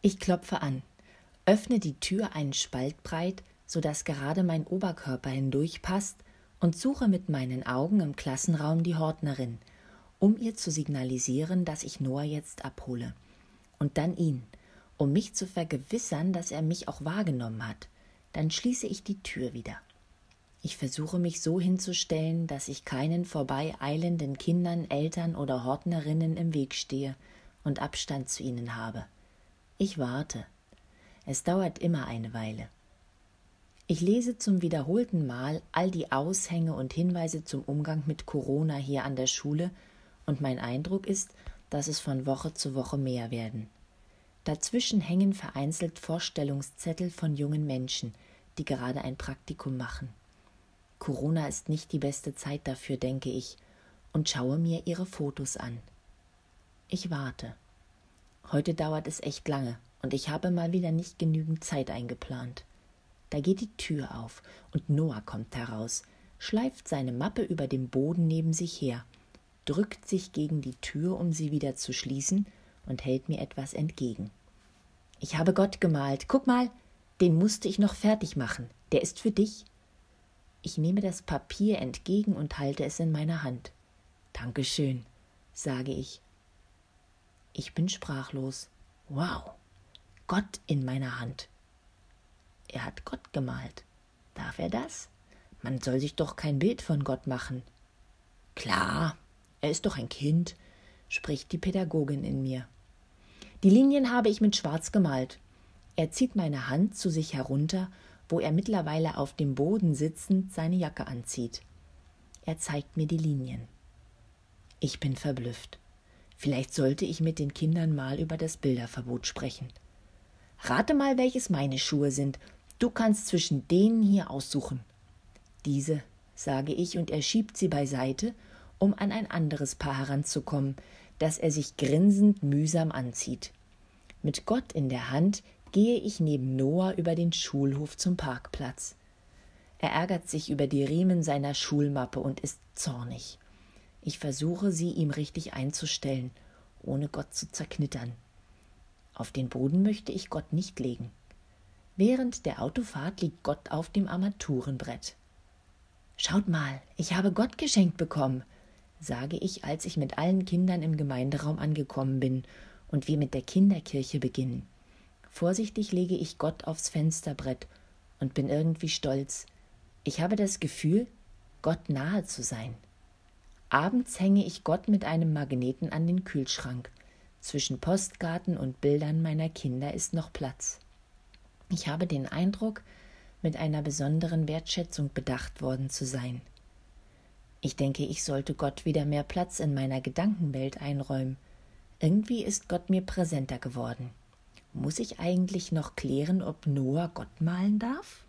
Ich klopfe an, öffne die Tür einen Spalt breit, so dass gerade mein Oberkörper hindurchpasst, und suche mit meinen Augen im Klassenraum die Hortnerin, um ihr zu signalisieren, dass ich Noah jetzt abhole. Und dann ihn, um mich zu vergewissern, dass er mich auch wahrgenommen hat. Dann schließe ich die Tür wieder. Ich versuche mich so hinzustellen, dass ich keinen vorbeieilenden Kindern, Eltern oder Hortnerinnen im Weg stehe und Abstand zu ihnen habe. Ich warte. Es dauert immer eine Weile. Ich lese zum wiederholten Mal all die Aushänge und Hinweise zum Umgang mit Corona hier an der Schule, und mein Eindruck ist, dass es von Woche zu Woche mehr werden. Dazwischen hängen vereinzelt Vorstellungszettel von jungen Menschen, die gerade ein Praktikum machen. Corona ist nicht die beste Zeit dafür, denke ich, und schaue mir ihre Fotos an. Ich warte. Heute dauert es echt lange, und ich habe mal wieder nicht genügend Zeit eingeplant. Da geht die Tür auf und Noah kommt heraus, schleift seine Mappe über dem Boden neben sich her, drückt sich gegen die Tür, um sie wieder zu schließen, und hält mir etwas entgegen. Ich habe Gott gemalt. Guck mal, den musste ich noch fertig machen. Der ist für dich. Ich nehme das Papier entgegen und halte es in meiner Hand. Dankeschön, sage ich. Ich bin sprachlos. Wow, Gott in meiner Hand. Er hat Gott gemalt. Darf er das? Man soll sich doch kein Bild von Gott machen. Klar, er ist doch ein Kind, spricht die Pädagogin in mir. Die Linien habe ich mit Schwarz gemalt. Er zieht meine Hand zu sich herunter, wo er mittlerweile auf dem Boden sitzend seine Jacke anzieht. Er zeigt mir die Linien. Ich bin verblüfft. Vielleicht sollte ich mit den Kindern mal über das Bilderverbot sprechen. Rate mal, welches meine Schuhe sind Du kannst zwischen denen hier aussuchen. Diese, sage ich, und er schiebt sie beiseite, um an ein anderes Paar heranzukommen, das er sich grinsend mühsam anzieht. Mit Gott in der Hand gehe ich neben Noah über den Schulhof zum Parkplatz. Er ärgert sich über die Riemen seiner Schulmappe und ist zornig. Ich versuche, sie ihm richtig einzustellen, ohne Gott zu zerknittern. Auf den Boden möchte ich Gott nicht legen. Während der Autofahrt liegt Gott auf dem Armaturenbrett. Schaut mal, ich habe Gott geschenkt bekommen, sage ich, als ich mit allen Kindern im Gemeinderaum angekommen bin und wir mit der Kinderkirche beginnen. Vorsichtig lege ich Gott aufs Fensterbrett und bin irgendwie stolz. Ich habe das Gefühl, Gott nahe zu sein. Abends hänge ich Gott mit einem Magneten an den Kühlschrank. Zwischen Postkarten und Bildern meiner Kinder ist noch Platz. Ich habe den Eindruck, mit einer besonderen Wertschätzung bedacht worden zu sein. Ich denke, ich sollte Gott wieder mehr Platz in meiner Gedankenwelt einräumen. Irgendwie ist Gott mir präsenter geworden. Muss ich eigentlich noch klären, ob Noah Gott malen darf?